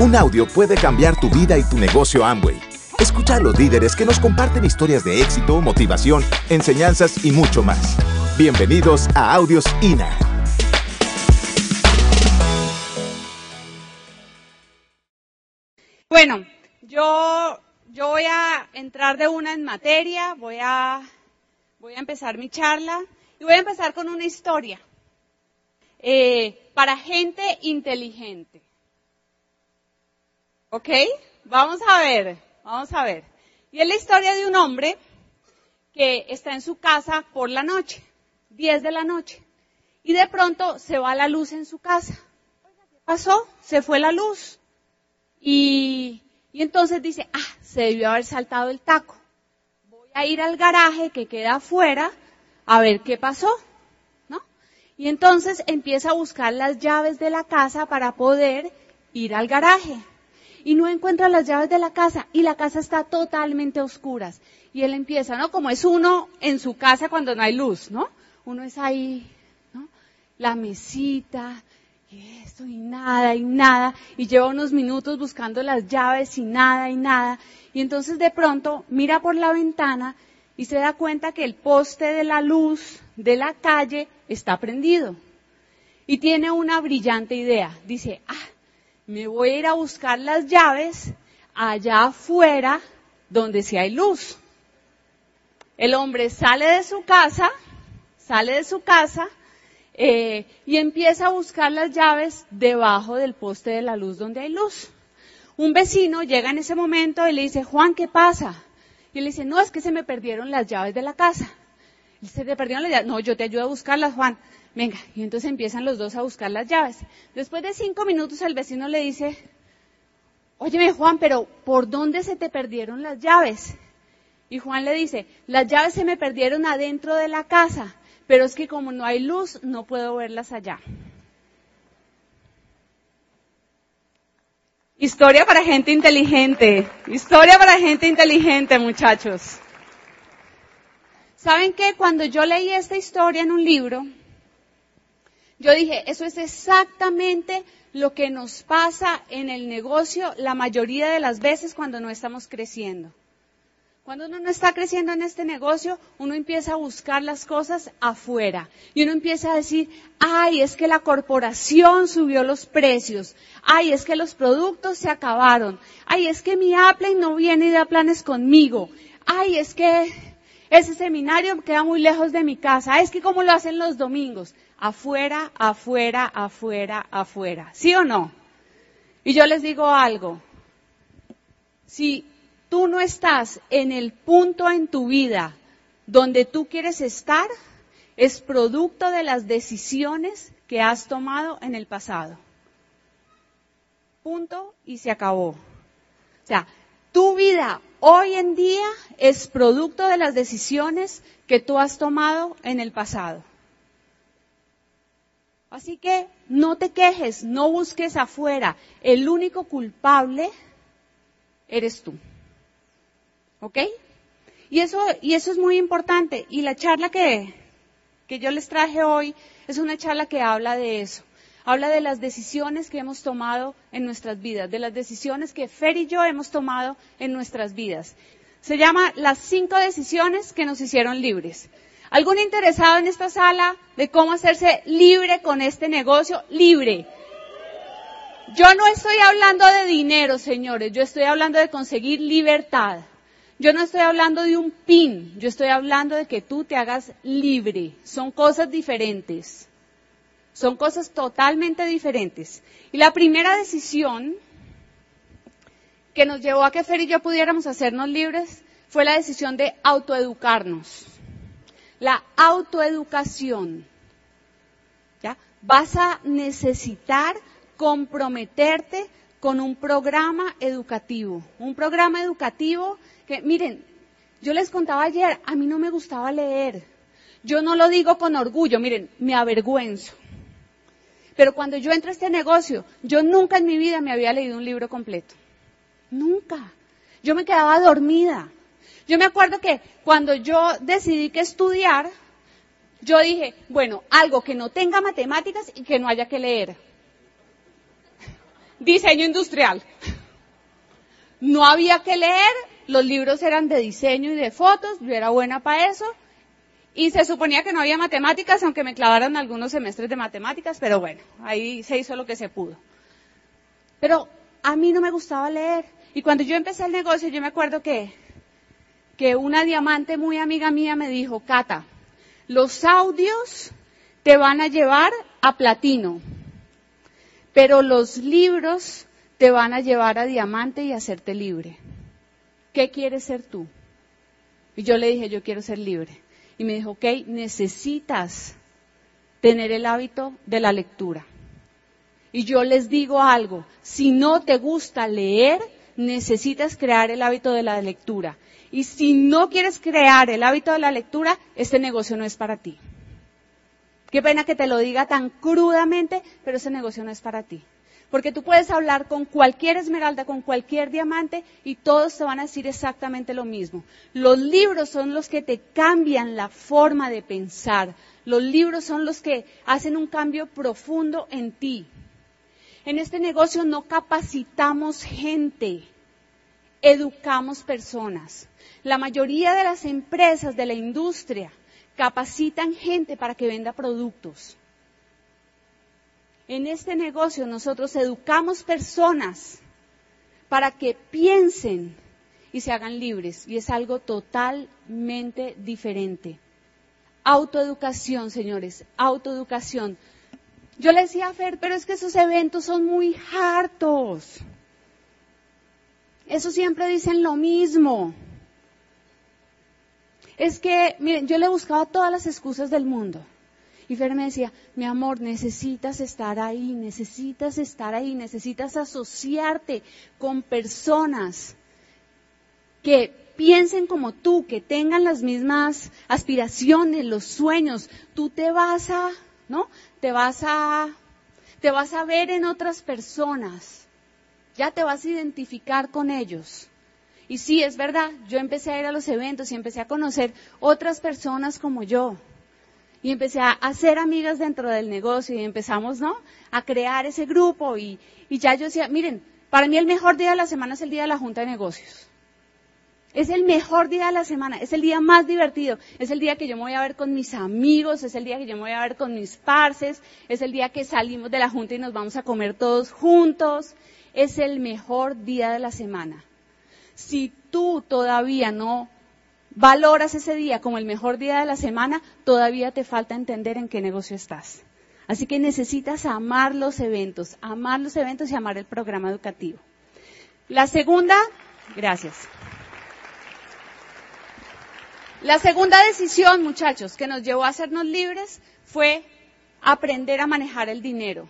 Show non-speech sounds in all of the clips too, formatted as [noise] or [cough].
Un audio puede cambiar tu vida y tu negocio Amway. Escucha a los líderes que nos comparten historias de éxito, motivación, enseñanzas y mucho más. Bienvenidos a Audios INA. Bueno, yo, yo voy a entrar de una en materia, voy a, voy a empezar mi charla y voy a empezar con una historia eh, para gente inteligente. ¿Ok? Vamos a ver, vamos a ver. Y es la historia de un hombre que está en su casa por la noche, 10 de la noche, y de pronto se va la luz en su casa. ¿Qué pasó? Se fue la luz. Y, y entonces dice, ah, se debió haber saltado el taco. Voy a ir al garaje que queda afuera a ver qué pasó. ¿No? Y entonces empieza a buscar las llaves de la casa para poder ir al garaje y no encuentra las llaves de la casa y la casa está totalmente a oscuras. Y él empieza, ¿no? Como es uno en su casa cuando no hay luz, ¿no? Uno es ahí, ¿no? La mesita, y esto, y nada, y nada, y lleva unos minutos buscando las llaves y nada, y nada. Y entonces de pronto mira por la ventana y se da cuenta que el poste de la luz de la calle está prendido. Y tiene una brillante idea. Dice, ah, me voy a ir a buscar las llaves allá afuera donde sí hay luz. El hombre sale de su casa, sale de su casa eh, y empieza a buscar las llaves debajo del poste de la luz donde hay luz. Un vecino llega en ese momento y le dice, Juan, ¿qué pasa? Y le dice, no, es que se me perdieron las llaves de la casa. Se te perdieron las llaves. No, yo te ayudo a buscarlas, Juan. Venga, y entonces empiezan los dos a buscar las llaves. Después de cinco minutos el vecino le dice, óyeme Juan, pero ¿por dónde se te perdieron las llaves? Y Juan le dice, las llaves se me perdieron adentro de la casa, pero es que como no hay luz, no puedo verlas allá. Historia para gente inteligente. Historia para gente inteligente, muchachos. ¿Saben qué? Cuando yo leí esta historia en un libro, yo dije, eso es exactamente lo que nos pasa en el negocio la mayoría de las veces cuando no estamos creciendo. Cuando uno no está creciendo en este negocio, uno empieza a buscar las cosas afuera. Y uno empieza a decir, ay, es que la corporación subió los precios. Ay, es que los productos se acabaron. Ay, es que mi Apple no viene y da planes conmigo. Ay, es que ese seminario queda muy lejos de mi casa. Es que como lo hacen los domingos afuera, afuera, afuera, afuera. ¿Sí o no? Y yo les digo algo. Si tú no estás en el punto en tu vida donde tú quieres estar, es producto de las decisiones que has tomado en el pasado. Punto y se acabó. O sea, tu vida hoy en día es producto de las decisiones que tú has tomado en el pasado. Así que no te quejes, no busques afuera. El único culpable eres tú. ¿Ok? Y eso, y eso es muy importante. Y la charla que, que yo les traje hoy es una charla que habla de eso. Habla de las decisiones que hemos tomado en nuestras vidas, de las decisiones que Fer y yo hemos tomado en nuestras vidas. Se llama Las cinco decisiones que nos hicieron libres. ¿Algún interesado en esta sala de cómo hacerse libre con este negocio? Libre. Yo no estoy hablando de dinero, señores, yo estoy hablando de conseguir libertad. Yo no estoy hablando de un pin, yo estoy hablando de que tú te hagas libre. Son cosas diferentes. Son cosas totalmente diferentes. Y la primera decisión que nos llevó a que Fer y yo pudiéramos hacernos libres fue la decisión de autoeducarnos la autoeducación. ¿Ya? Vas a necesitar comprometerte con un programa educativo. Un programa educativo que, miren, yo les contaba ayer, a mí no me gustaba leer. Yo no lo digo con orgullo, miren, me avergüenzo. Pero cuando yo entré a este negocio, yo nunca en mi vida me había leído un libro completo. Nunca. Yo me quedaba dormida. Yo me acuerdo que cuando yo decidí que estudiar, yo dije, bueno, algo que no tenga matemáticas y que no haya que leer. [laughs] diseño industrial. [laughs] No había que leer, los libros eran de diseño y de fotos, yo era buena para eso. Y se suponía que no había matemáticas, aunque me clavaron algunos semestres de matemáticas, pero bueno, ahí se hizo lo que se pudo. Pero a mí no me gustaba leer. Y cuando yo empecé el negocio, yo me acuerdo que, que una diamante muy amiga mía me dijo, Cata, los audios te van a llevar a platino, pero los libros te van a llevar a diamante y a hacerte libre. ¿Qué quieres ser tú? Y yo le dije, yo quiero ser libre. Y me dijo, ok, necesitas tener el hábito de la lectura. Y yo les digo algo, si no te gusta leer, necesitas crear el hábito de la lectura. Y si no quieres crear el hábito de la lectura, este negocio no es para ti. Qué pena que te lo diga tan crudamente, pero ese negocio no es para ti. Porque tú puedes hablar con cualquier esmeralda, con cualquier diamante y todos te van a decir exactamente lo mismo. Los libros son los que te cambian la forma de pensar. Los libros son los que hacen un cambio profundo en ti. En este negocio no capacitamos gente, educamos personas. La mayoría de las empresas de la industria capacitan gente para que venda productos. En este negocio nosotros educamos personas para que piensen y se hagan libres. Y es algo totalmente diferente. Autoeducación, señores, autoeducación. Yo le decía a Fer, pero es que esos eventos son muy hartos. Eso siempre dicen lo mismo. Es que, miren, yo le buscaba todas las excusas del mundo. Y Fer me decía, mi amor, necesitas estar ahí, necesitas estar ahí, necesitas asociarte con personas que piensen como tú, que tengan las mismas aspiraciones, los sueños. Tú te vas a ¿no? Te vas a, te vas a ver en otras personas, ya te vas a identificar con ellos. Y sí, es verdad, yo empecé a ir a los eventos y empecé a conocer otras personas como yo. Y empecé a hacer amigas dentro del negocio y empezamos, ¿no? A crear ese grupo y, y ya yo decía, miren, para mí el mejor día de la semana es el día de la junta de negocios. Es el mejor día de la semana, es el día más divertido, es el día que yo me voy a ver con mis amigos, es el día que yo me voy a ver con mis parces, es el día que salimos de la junta y nos vamos a comer todos juntos, es el mejor día de la semana. Si tú todavía no valoras ese día como el mejor día de la semana, todavía te falta entender en qué negocio estás. Así que necesitas amar los eventos, amar los eventos y amar el programa educativo. La segunda, gracias. La segunda decisión, muchachos, que nos llevó a hacernos libres fue aprender a manejar el dinero.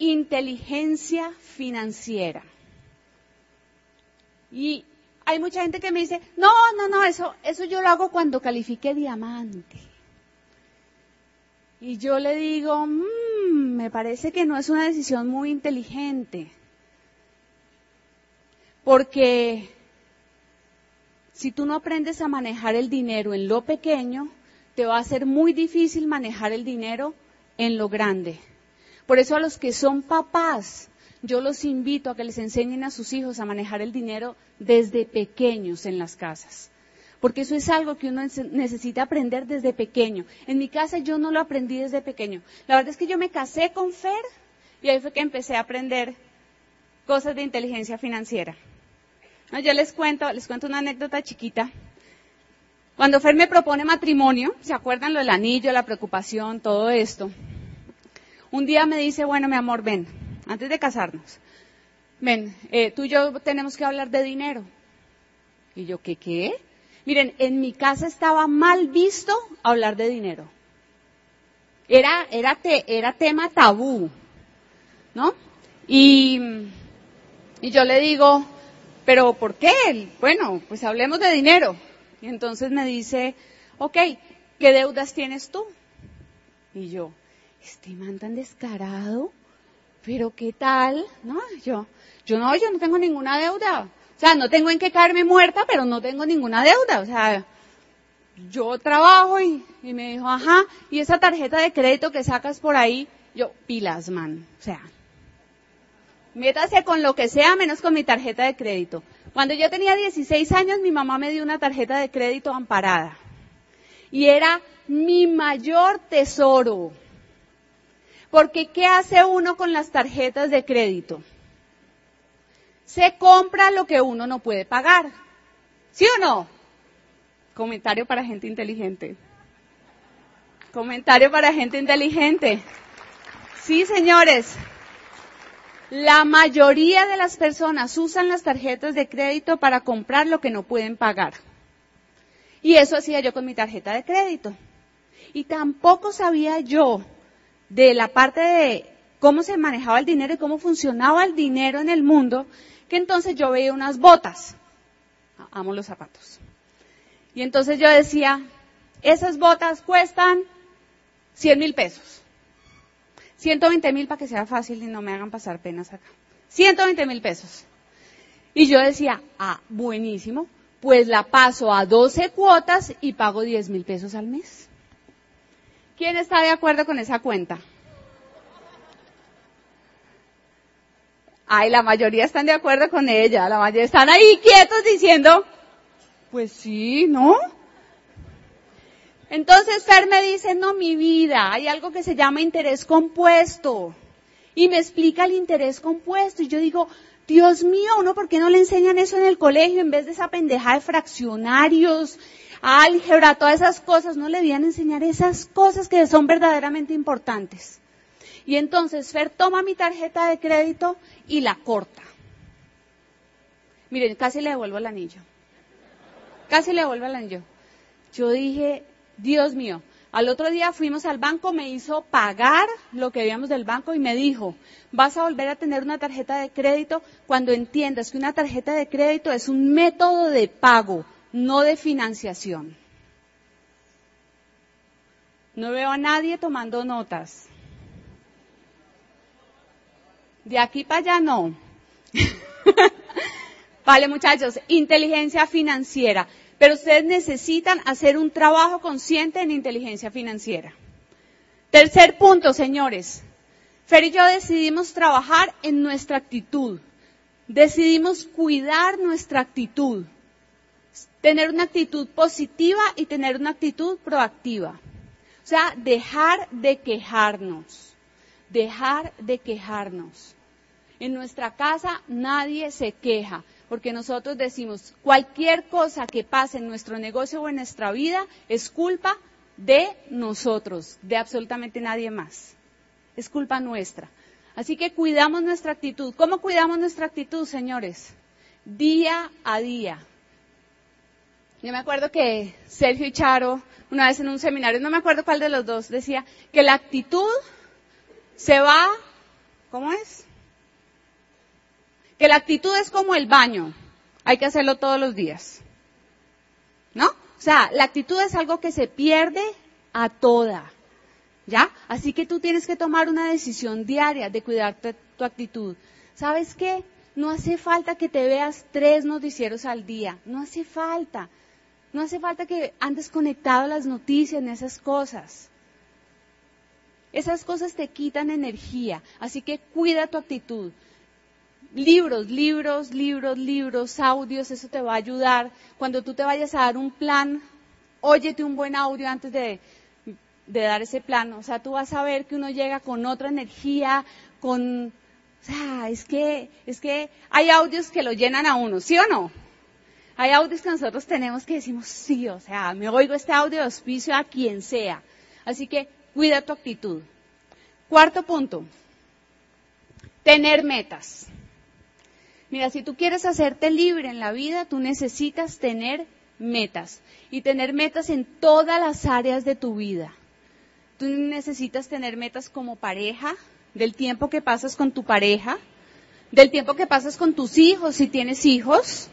Inteligencia financiera. Y hay mucha gente que me dice, no, no, no, eso, eso yo lo hago cuando califique diamante. Y yo le digo, mmm, me parece que no es una decisión muy inteligente. Porque si tú no aprendes a manejar el dinero en lo pequeño, te va a ser muy difícil manejar el dinero en lo grande. Por eso a los que son papás, yo los invito a que les enseñen a sus hijos a manejar el dinero desde pequeños en las casas. Porque eso es algo que uno necesita aprender desde pequeño. En mi casa yo no lo aprendí desde pequeño. La verdad es que yo me casé con Fer y ahí fue que empecé a aprender cosas de inteligencia financiera yo les cuento, les cuento una anécdota chiquita. Cuando Fer me propone matrimonio, ¿se acuerdan lo del anillo, la preocupación, todo esto? Un día me dice, bueno, mi amor, ven, antes de casarnos, ven, eh, tú y yo tenemos que hablar de dinero. Y yo, ¿qué qué? Miren, en mi casa estaba mal visto hablar de dinero. Era, era, era tema tabú, ¿no? Y, y yo le digo, pero ¿por qué? Bueno, pues hablemos de dinero. Y entonces me dice, ok, ¿qué deudas tienes tú? Y yo, este man tan descarado, pero ¿qué tal? No, yo, yo no, yo no tengo ninguna deuda. O sea, no tengo en qué caerme muerta, pero no tengo ninguna deuda. O sea, yo trabajo y, me dijo, ajá, y esa tarjeta de crédito que sacas por ahí, yo, pilas, man. O sea, Métase con lo que sea menos con mi tarjeta de crédito. Cuando yo tenía 16 años, mi mamá me dio una tarjeta de crédito amparada. Y era mi mayor tesoro. Porque ¿qué hace uno con las tarjetas de crédito? Se compra lo que uno no puede pagar. ¿Sí o no? Comentario para gente inteligente. Comentario para gente inteligente. Sí, señores. La mayoría de las personas usan las tarjetas de crédito para comprar lo que no pueden pagar. Y eso hacía yo con mi tarjeta de crédito. Y tampoco sabía yo de la parte de cómo se manejaba el dinero y cómo funcionaba el dinero en el mundo, que entonces yo veía unas botas. Amo los zapatos. Y entonces yo decía, esas botas cuestan 100 mil pesos. 120 mil para que sea fácil y no me hagan pasar penas acá. 120 mil pesos. Y yo decía, ah, buenísimo, pues la paso a 12 cuotas y pago 10 mil pesos al mes. ¿Quién está de acuerdo con esa cuenta? Ay, la mayoría están de acuerdo con ella, la mayoría están ahí quietos diciendo, pues sí, ¿no? Entonces Fer me dice, no, mi vida, hay algo que se llama interés compuesto. Y me explica el interés compuesto. Y yo digo, Dios mío, ¿uno por qué no le enseñan eso en el colegio en vez de esa pendeja de fraccionarios, álgebra, todas esas cosas? No le debían enseñar esas cosas que son verdaderamente importantes. Y entonces Fer toma mi tarjeta de crédito y la corta. Miren, casi le devuelvo el anillo. Casi le devuelvo el anillo. Yo dije, Dios mío. Al otro día fuimos al banco, me hizo pagar lo que habíamos del banco y me dijo, vas a volver a tener una tarjeta de crédito cuando entiendas que una tarjeta de crédito es un método de pago, no de financiación. No veo a nadie tomando notas. De aquí para allá no. [laughs] vale muchachos, inteligencia financiera. Pero ustedes necesitan hacer un trabajo consciente en inteligencia financiera. Tercer punto, señores. Fer y yo decidimos trabajar en nuestra actitud. Decidimos cuidar nuestra actitud. Tener una actitud positiva y tener una actitud proactiva. O sea, dejar de quejarnos. Dejar de quejarnos. En nuestra casa nadie se queja porque nosotros decimos, cualquier cosa que pase en nuestro negocio o en nuestra vida es culpa de nosotros, de absolutamente nadie más. Es culpa nuestra. Así que cuidamos nuestra actitud. ¿Cómo cuidamos nuestra actitud, señores? Día a día. Yo me acuerdo que Sergio y Charo, una vez en un seminario, no me acuerdo cuál de los dos, decía que la actitud se va, ¿cómo es? que la actitud es como el baño, hay que hacerlo todos los días. ¿No? O sea, la actitud es algo que se pierde a toda. ¿Ya? Así que tú tienes que tomar una decisión diaria de cuidar tu actitud. ¿Sabes qué? No hace falta que te veas tres noticieros al día. No hace falta. No hace falta que andes conectado a las noticias en esas cosas. Esas cosas te quitan energía. Así que cuida tu actitud libros, libros, libros, libros, audios, eso te va a ayudar. Cuando tú te vayas a dar un plan, óyete un buen audio antes de, dar ese plan. O sea, tú vas a ver que uno llega con otra energía, con, o sea, es que, es que hay audios que lo llenan a uno, ¿sí o no? Hay audios que nosotros tenemos que decimos, sí, o sea, me oigo este audio de auspicio a quien sea. Así que cuida tu actitud. Cuarto punto, tener metas. Mira, si tú quieres hacerte libre en la vida, tú necesitas tener metas y tener metas en todas las áreas de tu vida. Tú necesitas tener metas como pareja, del tiempo que pasas con tu pareja, del tiempo que pasas con tus hijos si tienes hijos.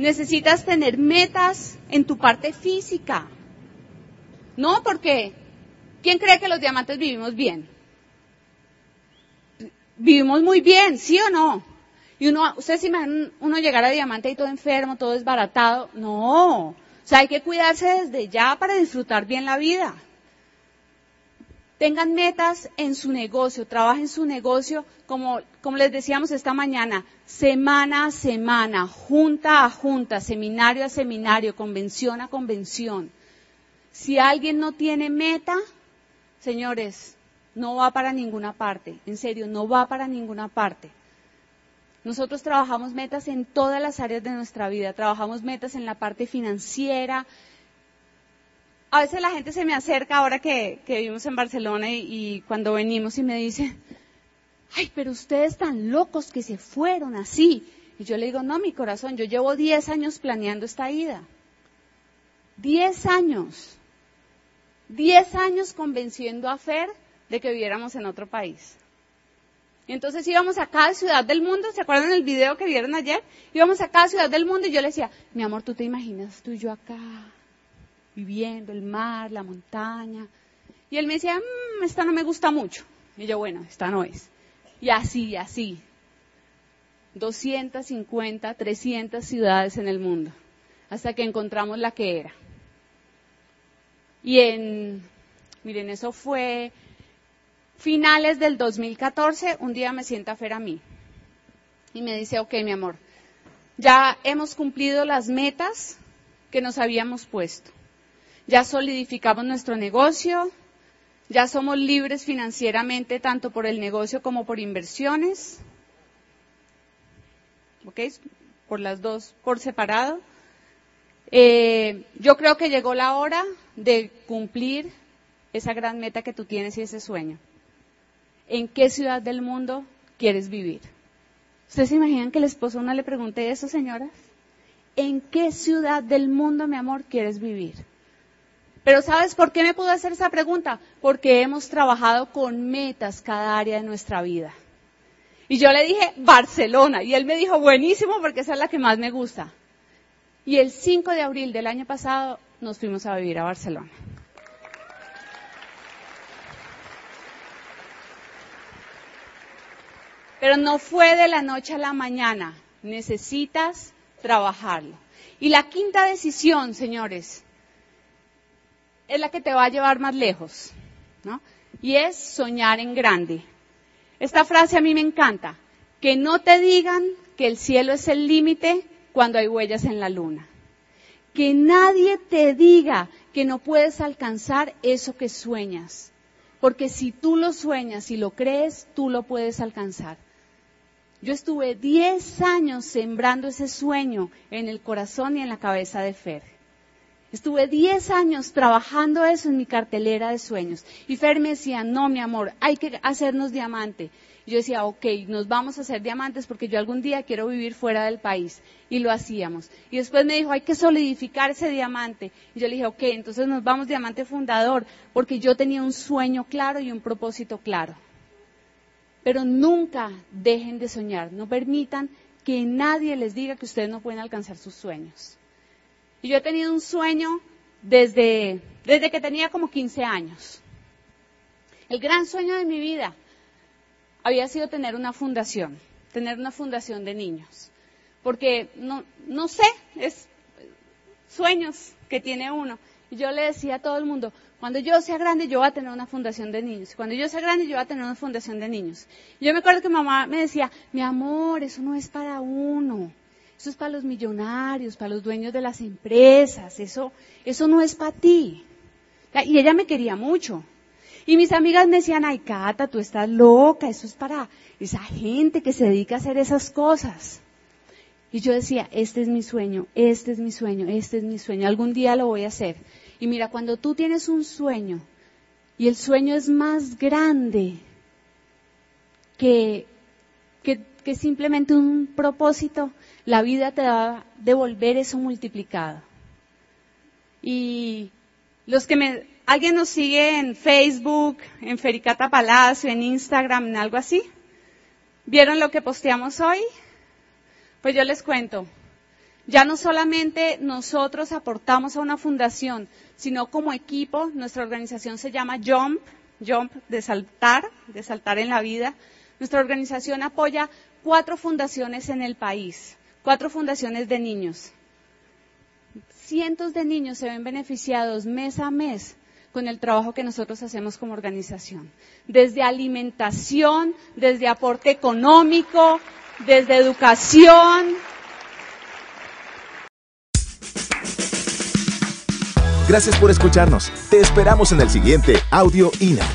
Necesitas tener metas en tu parte física. No, porque ¿quién cree que los diamantes vivimos bien? vivimos muy bien, ¿sí o no? Y uno, ustedes imaginan uno llegar a diamante y todo enfermo, todo desbaratado. No. O sea, hay que cuidarse desde ya para disfrutar bien la vida. Tengan metas en su negocio, trabajen su negocio, como, como les decíamos esta mañana, semana a semana, junta a junta, seminario a seminario, convención a convención. Si alguien no tiene meta, señores, no va para ninguna parte, en serio, no va para ninguna parte. Nosotros trabajamos metas en todas las áreas de nuestra vida, trabajamos metas en la parte financiera, a veces la gente se me acerca ahora que, vivimos en Barcelona y, cuando venimos y me dice, ay, pero ustedes tan locos que se fueron así. Y yo le digo, no, mi corazón, yo llevo 10 años planeando esta ida. 10 años. 10 años convenciendo a Fer de que viviéramos en otro país. Y entonces íbamos a cada ciudad del mundo, ¿se acuerdan del video que vieron ayer? Íbamos a cada ciudad del mundo y yo le decía, mi amor, ¿tú te imaginas tú y yo acá? Viviendo, el mar, la montaña. Y él me decía, mmm, esta no me gusta mucho. Y yo, bueno, esta no es. Y así, así. 250, 300 ciudades en el mundo, hasta que encontramos la que era. Y en, miren, eso fue finales del 2014, un día me sienta Fer a mí y me dice, ok, mi amor, ya hemos cumplido las metas que nos habíamos puesto ya solidificamos nuestro negocio, ya somos libres financieramente tanto por el negocio como por inversiones, ¿ok? Por las dos, por separado. Eh, yo creo que llegó la hora de cumplir esa gran meta que tú tienes y ese sueño. ¿En qué ciudad del mundo quieres vivir? ¿Ustedes se imaginan que el esposo no le pregunte eso, señoras? ¿En qué ciudad del mundo, mi amor, quieres vivir? Pero ¿sabes por qué me pudo hacer esa pregunta? Porque hemos trabajado con metas cada área de nuestra vida. Y yo le dije Barcelona y él me dijo buenísimo porque esa es la que más me gusta. Y el 5 de abril del año pasado nos fuimos a vivir a Barcelona. Pero no fue de la noche a la mañana. Necesitas trabajarlo. Y la quinta decisión, señores, es la que te va a llevar más lejos, ¿no? Y es soñar en grande. Esta frase a mí me encanta. Que no te digan que el cielo es el límite cuando hay huellas en la luna. Que nadie te diga que no puedes alcanzar eso que sueñas. Porque si tú lo sueñas y lo crees, tú lo puedes alcanzar. Yo estuve 10 años sembrando ese sueño en el corazón y en la cabeza de Fer. Estuve 10 años trabajando eso en mi cartelera de sueños. Y Fer me decía, no, mi amor, hay que hacernos diamante. Y yo decía, ok, nos vamos a hacer diamantes porque yo algún día quiero vivir fuera del país. Y lo hacíamos. Y después me dijo, hay que solidificar ese diamante. Y yo le dije, ok, entonces nos vamos diamante fundador porque yo tenía un sueño claro y un propósito claro. Pero nunca dejen de soñar. No permitan que nadie les diga que ustedes no pueden alcanzar sus sueños. Y yo he tenido un sueño desde, desde que tenía como 15 años. El gran sueño de mi vida había sido tener una fundación, tener una fundación de niños. Porque no, no sé, es sueños que tiene uno. Y yo le decía a todo el mundo, cuando yo sea grande yo voy a tener una fundación de niños. Cuando yo sea grande yo voy a tener una fundación de niños. Y yo me acuerdo que mamá me decía, mi amor, eso no es para uno. Eso es para los millonarios, para los dueños de las empresas. Eso, eso no es para ti. Y ella me quería mucho. Y mis amigas me decían, ay, Cata, tú estás loca, eso es para esa gente que se dedica a hacer esas cosas. Y yo decía, este es mi sueño, este es mi sueño, este es mi sueño, algún día lo voy a hacer. Y mira, cuando tú tienes un sueño y el sueño es más grande que, que, que simplemente un propósito, la vida te va a devolver eso multiplicado. Y los que me, alguien nos sigue en Facebook, en Fericata Palacio, en Instagram, en algo así, ¿vieron lo que posteamos hoy? Pues yo les cuento. Ya no solamente nosotros aportamos a una fundación, sino como equipo, nuestra organización se llama Jump, Jump de saltar, de saltar en la vida. Nuestra organización apoya cuatro fundaciones en el país cuatro fundaciones de niños. Cientos de niños se ven beneficiados mes a mes con el trabajo que nosotros hacemos como organización. Desde alimentación, desde aporte económico, desde educación. Gracias por escucharnos. Te esperamos en el siguiente Audio INA.